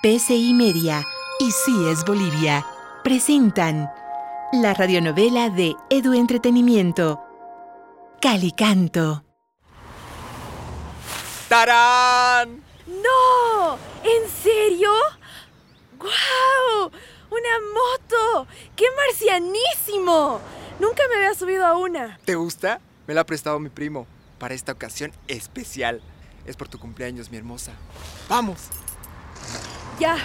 PCI Media y Sí es Bolivia presentan la radionovela de Edu Entretenimiento, Calicanto. ¡Tarán! ¡No! ¿En serio? ¡Guau! ¡Una moto! ¡Qué marcianísimo! Nunca me había subido a una. ¿Te gusta? Me la ha prestado mi primo para esta ocasión especial. Es por tu cumpleaños, mi hermosa. ¡Vamos! Ya,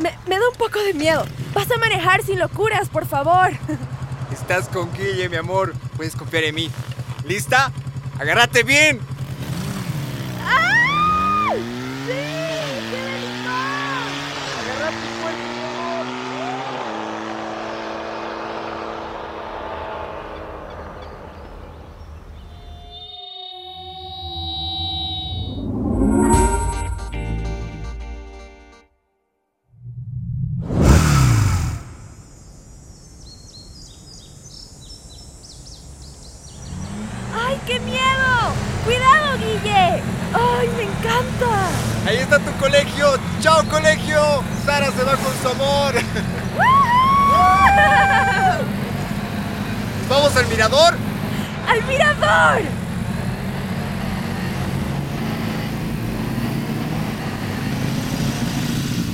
me, da un poco de miedo. Vas a manejar sin locuras, por favor. Estás con Guille, mi amor. Puedes confiar en mí. ¿Lista? ¡Agárrate bien! Qué miedo! ¡Cuidado, Guille! ¡Ay, me encanta! Ahí está tu colegio. ¡Chao, colegio! Sara se va con su amor. ¿Vamos al mirador? ¡Al mirador!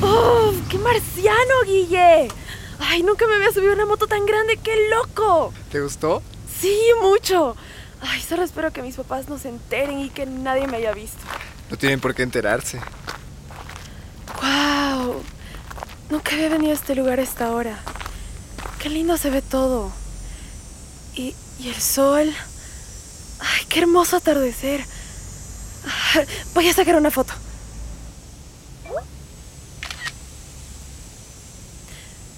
¡Oh! ¡Qué marciano, Guille! ¡Ay, nunca me había subido una moto tan grande! ¡Qué loco! ¿Te gustó? Sí, mucho. Ay, solo espero que mis papás no se enteren y que nadie me haya visto. No tienen por qué enterarse. ¡Wow! Nunca había venido a este lugar a esta hora. Qué lindo se ve todo. Y, y el sol. ¡Ay, qué hermoso atardecer! Voy a sacar una foto.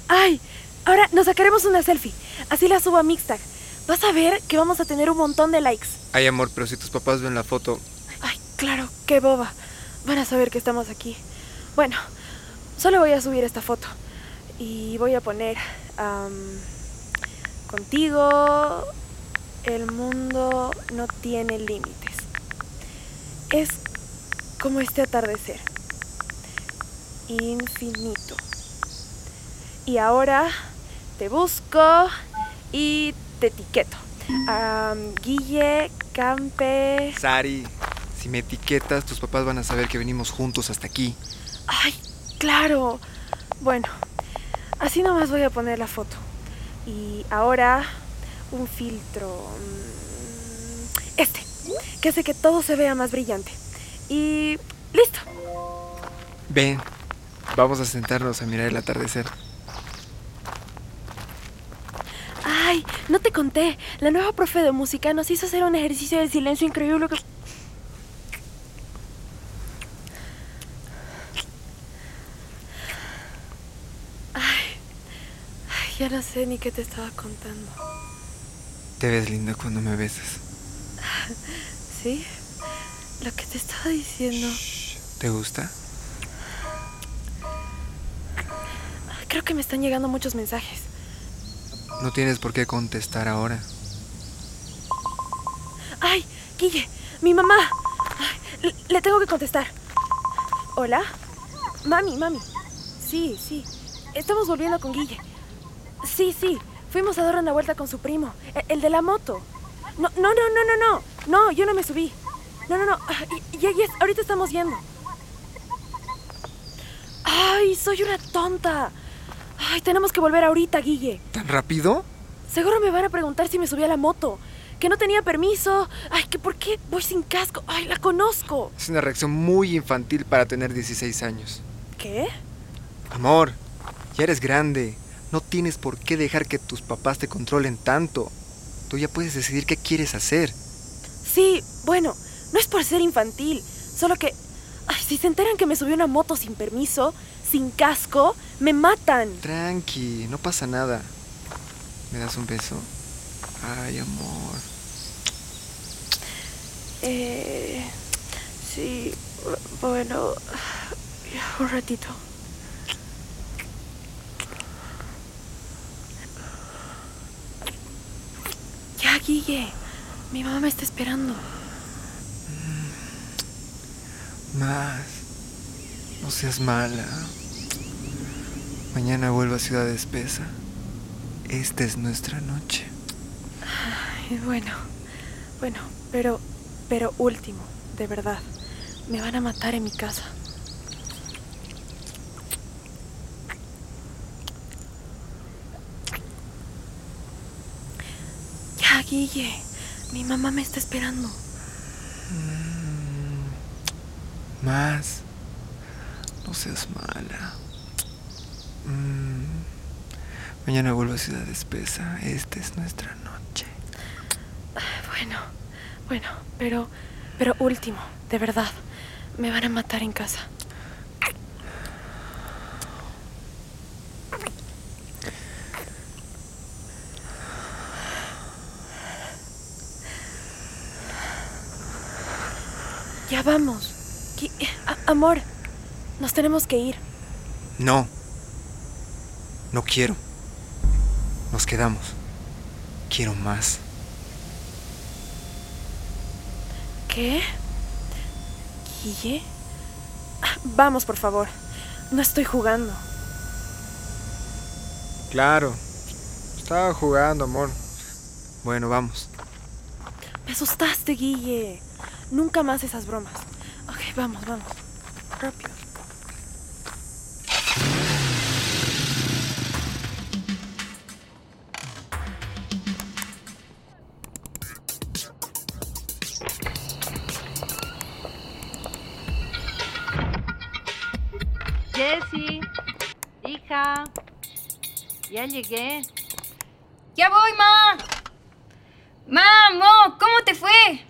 ¡Ay! Ahora nos sacaremos una selfie. Así la subo a Mixtag. Vas a ver que vamos a tener un montón de likes. Ay, amor, pero si tus papás ven la foto, Ay, claro, qué boba. Van a saber que estamos aquí. Bueno, solo voy a subir esta foto. Y voy a poner... contigo, el mundo no tiene límites. Es como este atardecer. Infinito. Y ahora te busco y te etiqueto. Guille Campe... Sari, si me etiquetas, tus papás van a saber que venimos juntos hasta aquí. Ay, claro. Bueno, así nomás voy a poner la foto. Y ahora un filtro. mm, Este, que hace que todo se vea más brillante. Y listo. Ven, vamos a sentarnos a mirar el atardecer. Ay, no te conté. La nueva profe de música nos hizo hacer un ejercicio de silencio increíble que... Ay, ay, ya no sé ni qué te estaba contando. Te ves linda cuando me besas. ¿Sí? Lo que te estaba diciendo. Shh, ¿Te gusta? Creo que me están llegando muchos mensajes. No tienes por qué contestar ahora. ¡Ay! Guille, mi mamá. Le, tengo que contestar. ¿Hola? Mami, mami. Sí, sí. Estamos volviendo con Guille. Sí, sí. Fuimos a dar una vuelta con su primo. e- El, de la moto. No, no, no, no, no, no. No, yo no me subí. No, no, no. Ya, ahorita estamos yendo. ¡Ay, soy una tonta! ¡Ay, tenemos que volver ahorita, Guille! ¿Tan rápido? Seguro me van a preguntar si me subí a la moto. Que no tenía permiso. Ay, que por qué voy sin casco. Ay, la conozco. Es una reacción muy infantil para tener 16 años. ¿Qué? Amor, ya eres grande. No tienes por qué dejar que tus papás te controlen tanto. Tú ya puedes decidir qué quieres hacer. Sí, bueno, no es por ser infantil. Solo que. Ay, si se enteran que me subí a una moto sin permiso, sin casco, me matan. Tranqui, no pasa nada. ¿Me das un beso? Ay, amor. Eh. Sí, bueno. Un ratito. Ya, Guille. Mi mamá me está esperando. Más. No seas mala. Mañana vuelvo a Ciudad Espesa. Esta es nuestra noche. Ay, bueno, bueno, pero, pero último, de verdad. Me van a matar en mi casa. Ya, Guille. Mi mamá me está esperando. Mm, más. No seas mala. Mm, mañana vuelvo a Ciudad Espesa. Esta es nuestra noche. Bueno, bueno, pero, pero último, de verdad. Me van a matar en casa. Ya vamos. Amor, nos tenemos que ir. No. No quiero. Nos quedamos. Quiero más. ¿Qué? ¿Guille? Ah, Vamos, por favor. No estoy jugando. Claro. Estaba jugando, amor. Bueno, vamos. Me asustaste, Guille. Nunca más esas bromas. Ok, vamos, vamos. Rápido. Llegué. ¡Ya voy, ma! ¡Mamo! ¿Cómo te fue?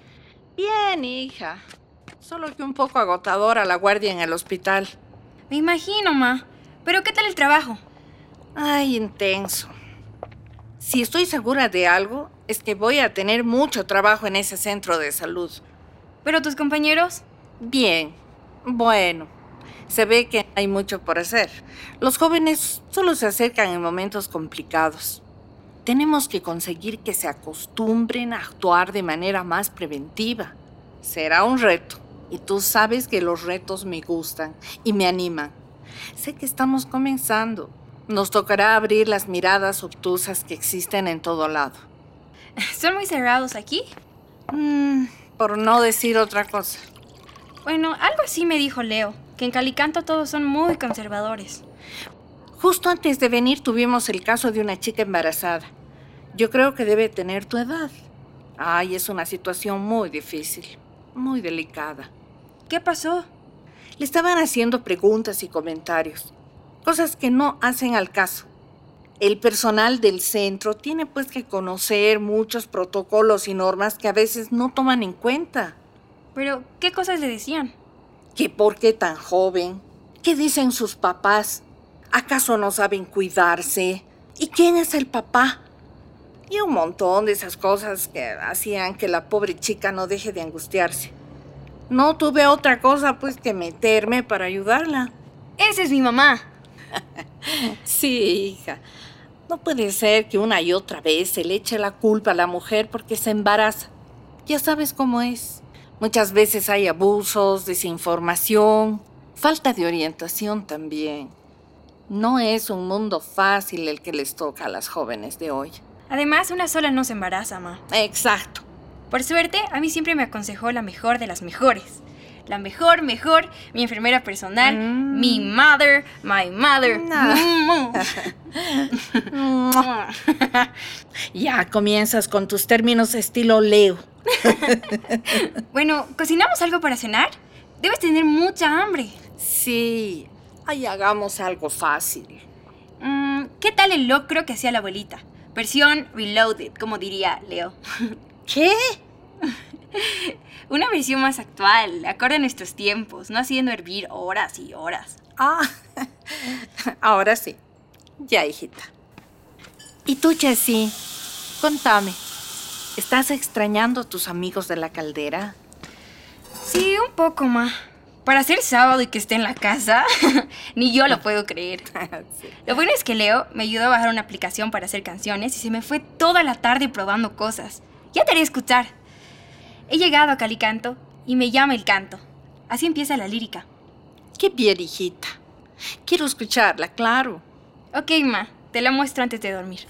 Bien, hija. Solo que un poco agotadora la guardia en el hospital. Me imagino, ma. ¿Pero qué tal el trabajo? Ay, intenso. Si estoy segura de algo, es que voy a tener mucho trabajo en ese centro de salud. ¿Pero tus compañeros? Bien, bueno. Se ve que hay mucho por hacer. Los jóvenes solo se acercan en momentos complicados. Tenemos que conseguir que se acostumbren a actuar de manera más preventiva. Será un reto. Y tú sabes que los retos me gustan y me animan. Sé que estamos comenzando. Nos tocará abrir las miradas obtusas que existen en todo lado. ¿Son muy cerrados aquí? Mm, por no decir otra cosa. Bueno, algo así me dijo Leo, que en Calicanto todos son muy conservadores. Justo antes de venir tuvimos el caso de una chica embarazada. Yo creo que debe tener tu edad. Ay, es una situación muy difícil, muy delicada. ¿Qué pasó? Le estaban haciendo preguntas y comentarios, cosas que no hacen al caso. El personal del centro tiene pues que conocer muchos protocolos y normas que a veces no toman en cuenta. ¿Pero qué cosas le decían? ¿Que por qué tan joven? ¿Qué dicen sus papás? ¿Acaso no saben cuidarse? ¿Y quién es el papá? Y un montón de esas cosas que hacían que la pobre chica no deje de angustiarse. No tuve otra cosa pues que meterme para ayudarla. Esa es mi mamá. Sí, hija. No puede ser que una y otra vez se le eche la culpa a la mujer porque se embaraza. Ya sabes cómo es. Muchas veces hay abusos, desinformación, falta de orientación también. No es un mundo fácil el que les toca a las jóvenes de hoy. Además, una sola no se embaraza, ma. Exacto. Por suerte, a mí siempre me aconsejó la mejor de las mejores. La mejor, mejor, mi enfermera personal, Mm. mi mother, my mother. No. ya comienzas con tus términos estilo Leo. bueno, ¿cocinamos algo para cenar? Debes tener mucha hambre. Sí, ahí hagamos algo fácil. Mm, ¿Qué tal el locro que hacía la abuelita? Versión reloaded, como diría Leo. ¿Qué? Una versión más actual, acorde a nuestros tiempos, no haciendo hervir horas y horas. Ah, ahora sí. Ya, hijita. ¿Y tú, Jessie? Contame. ¿Estás extrañando a tus amigos de la caldera? Sí, un poco más. Para ser sábado y que esté en la casa, ni yo lo puedo creer. Lo bueno es que Leo me ayudó a bajar una aplicación para hacer canciones y se me fue toda la tarde probando cosas. Ya te haré escuchar. He llegado a Calicanto y me llama el canto. Así empieza la lírica. Qué bien, hijita. Quiero escucharla, claro. Ok, ma, te la muestro antes de dormir.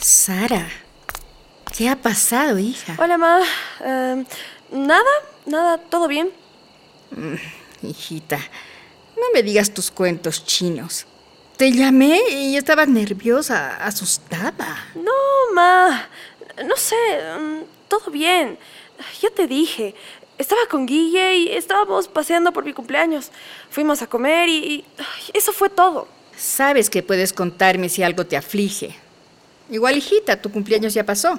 Sara, ¿qué ha pasado, hija? Hola, ma. Em, nada, nada, todo bien. Hijita, no me digas tus cuentos chinos. Te llamé y estabas nerviosa, asustada. No, ma. No sé, em, todo bien. Ya te dije. Estaba con Guille y estábamos paseando por mi cumpleaños. Fuimos a comer y, y, eso fue todo. Sabes que puedes contarme si algo te aflige. Igual, hijita, tu cumpleaños ya pasó.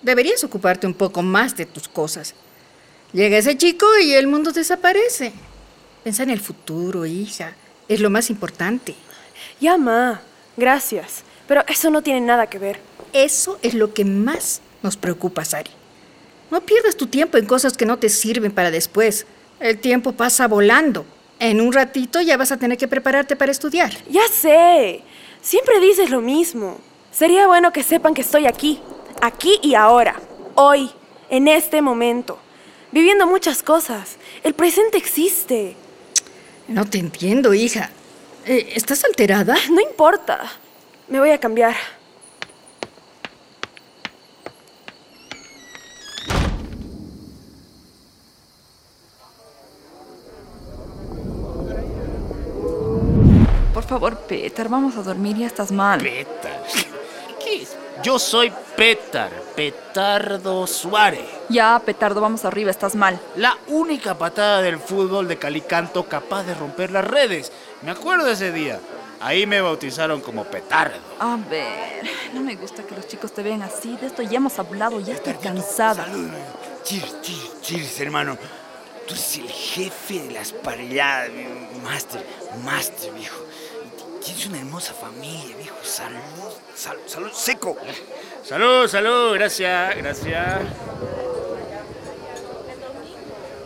Deberías ocuparte un poco más de tus cosas. Llega ese chico y el mundo desaparece. Pensa en el futuro, hija. Es lo más importante. Ya, ma. Gracias. Pero eso no tiene nada que ver. Eso es lo que más nos preocupa, Sari. No pierdas tu tiempo en cosas que no te sirven para después. El tiempo pasa volando. En un ratito ya vas a tener que prepararte para estudiar. Ya sé. Siempre dices lo mismo. Sería bueno que sepan que estoy aquí. Aquí y ahora. Hoy. En este momento. Viviendo muchas cosas. El presente existe. No te entiendo, hija. Eh, ¿Estás alterada? No importa. Me voy a cambiar. Por favor, Petar, vamos a dormir, ya estás mal. Petar. ¿Qué es? Yo soy Petar, Petardo Suárez. Ya, Petardo, vamos arriba, estás mal. La única patada del fútbol de Calicanto capaz de romper las redes. Me acuerdo ese día. Ahí me bautizaron como Petardo. A ver, no me gusta que los chicos te vean así. De esto ya hemos hablado, ya estoy cansada. Salud. Cheers, cheers, cheers, hermano. Tú eres el jefe de las parelladas, mi- Master, Master, viejo. Tienes una hermosa familia, viejo. Salud, salud, salud, seco. Salud, salud, gracias, gracias.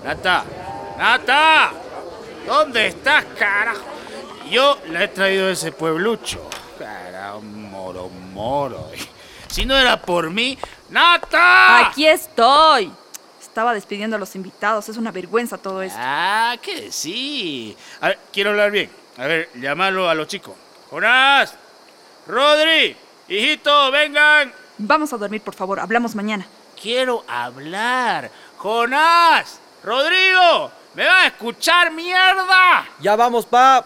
Nata, Nata, ¿dónde estás, carajo? Yo la he traído de ese pueblucho. Carajo, moro, moro. Si no era por mí, ¡Nata! Aquí estoy. Estaba despidiendo a los invitados. Es una vergüenza todo esto. Ah, ¿qué sí? A ver, quiero hablar bien. A ver, llámalo a los chicos. Jonás, Rodri, hijito, vengan. Vamos a dormir, por favor. Hablamos mañana. Quiero hablar. Jonás, Rodrigo, ¿me van a escuchar, mierda? Ya vamos, pa.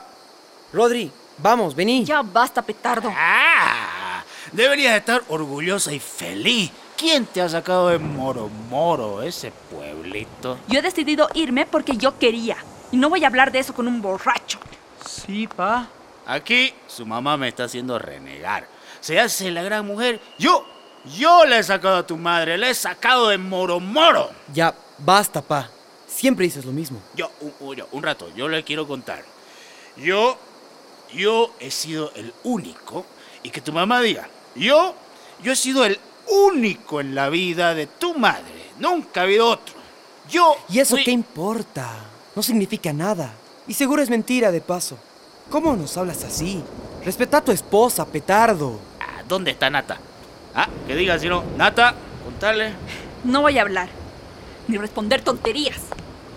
Rodri, vamos, vení. Ya basta, Petardo. Ah, deberías estar orgullosa y feliz. ¿Quién te ha sacado de Moro Moro, ese pueblito? Yo he decidido irme porque yo quería. Y no voy a hablar de eso con un borracho. Sí, pa. Aquí su mamá me está haciendo renegar. Se hace la gran mujer. Yo, yo le he sacado a tu madre, le he sacado de Moro Moro. Ya, basta, pa. Siempre dices lo mismo. Yo, un, un- yo, un rato, yo le quiero contar. Yo, yo he sido el único, y que tu mamá diga, yo, yo he sido el único en la vida de tu madre. Nunca ha habido otro. Yo. ¿Y eso fui- qué importa? No significa nada. Y seguro es mentira, de paso. ¿Cómo nos hablas así? Respeta a tu esposa, petardo. Ah, ¿Dónde está Nata? Ah, que diga si no. Nata, contale. No voy a hablar. Ni responder tonterías.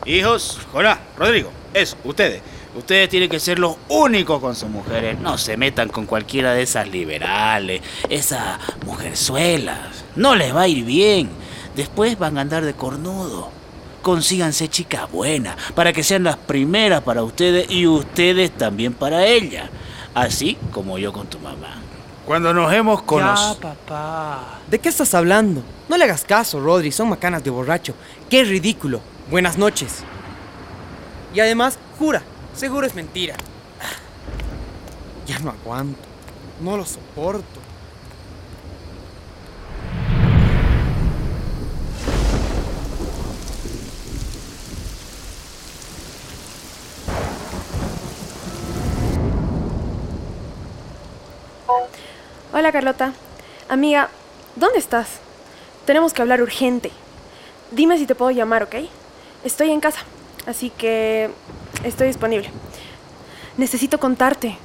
Hijos, Jorá, Rodrigo, eso, ustedes. Ustedes tienen que ser los únicos con sus mujeres. No se metan con cualquiera de esas liberales, esas mujerzuelas. No les va a ir bien. Después van a andar de cornudo. Consíganse chicas buenas para que sean las primeras para ustedes y ustedes también para ella. Así como yo con tu mamá. Cuando nos hemos Ya, conocido. papá. ¿De qué estás hablando? No le hagas caso, Rodri. Son macanas de borracho. ¡Qué ridículo! Buenas noches. Y además, jura, seguro es mentira. Ya no aguanto. No lo soporto. Hola, Carlota. Amiga, ¿dónde estás? Tenemos que hablar urgente. Dime si te puedo llamar, ¿ok? Estoy en casa, así que estoy disponible. Necesito contarte.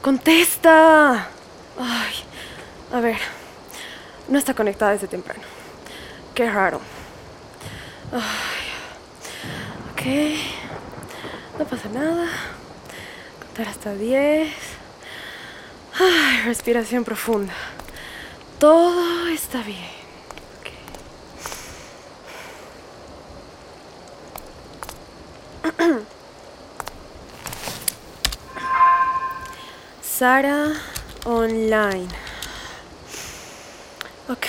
Contesta. Ay, a ver. No está conectada desde temprano. Qué raro. Ay. Ok. No pasa nada. Contar hasta 10. Ay, respiración profunda. Todo está bien. Sara online. Ok.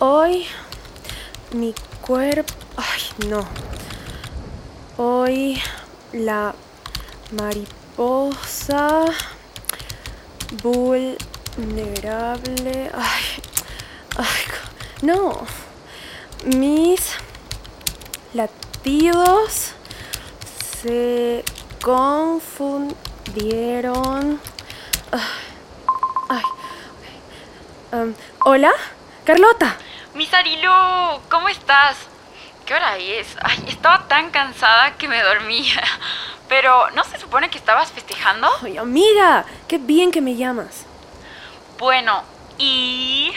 Hoy mi cuerpo... Ay, no. Hoy la mariposa vulnerable. Ay, ay, no. Mis latidos se confundieron. Ay. Um, Hola, Carlota. Misarilu, ¿cómo estás? ¿Qué hora es? Ay, estaba tan cansada que me dormía. Pero, ¿no se supone que estabas festejando? Ay, amiga, qué bien que me llamas. Bueno, y...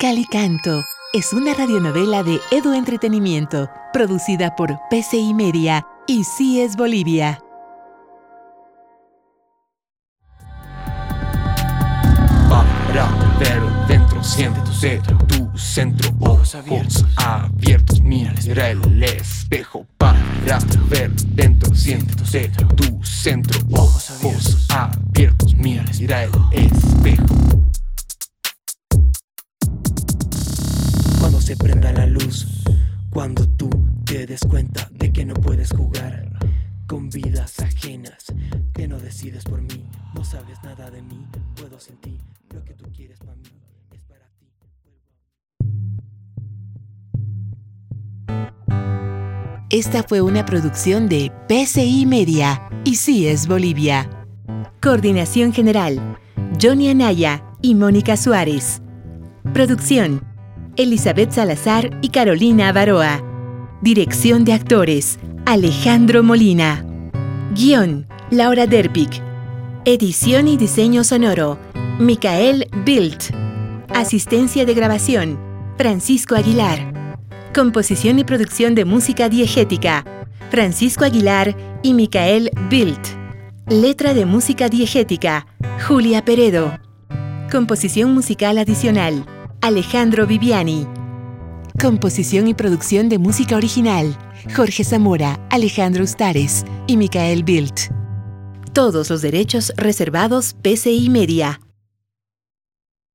Calicanto es una radionovela de Edu Entretenimiento, producida por PCI Media y CIES Bolivia. Siente tu centro, tu centro, ojos abiertos, abiertos, mira, el espejo. Para ver dentro, siente tu centro, tu centro, ojos abiertos, mira, mira el espejo. Cuando se prenda la luz, cuando tú te des cuenta de que no puedes jugar con vidas ajenas, que no decides por mí, no sabes nada de mí, puedo sentir Esta fue una producción de PCI Media y CIES Bolivia. Coordinación General, Johnny Anaya y Mónica Suárez. Producción, Elizabeth Salazar y Carolina Avaroa. Dirección de actores, Alejandro Molina. Guión, Laura Derpic. Edición y diseño sonoro, Micael Bildt. Asistencia de grabación, Francisco Aguilar. Composición y producción de música diegética, Francisco Aguilar y Micael Bildt. Letra de música diegética, Julia Peredo. Composición musical adicional, Alejandro Viviani. Composición y producción de música original, Jorge Zamora, Alejandro Ustares y Micael Bildt. Todos los derechos reservados PCI Media.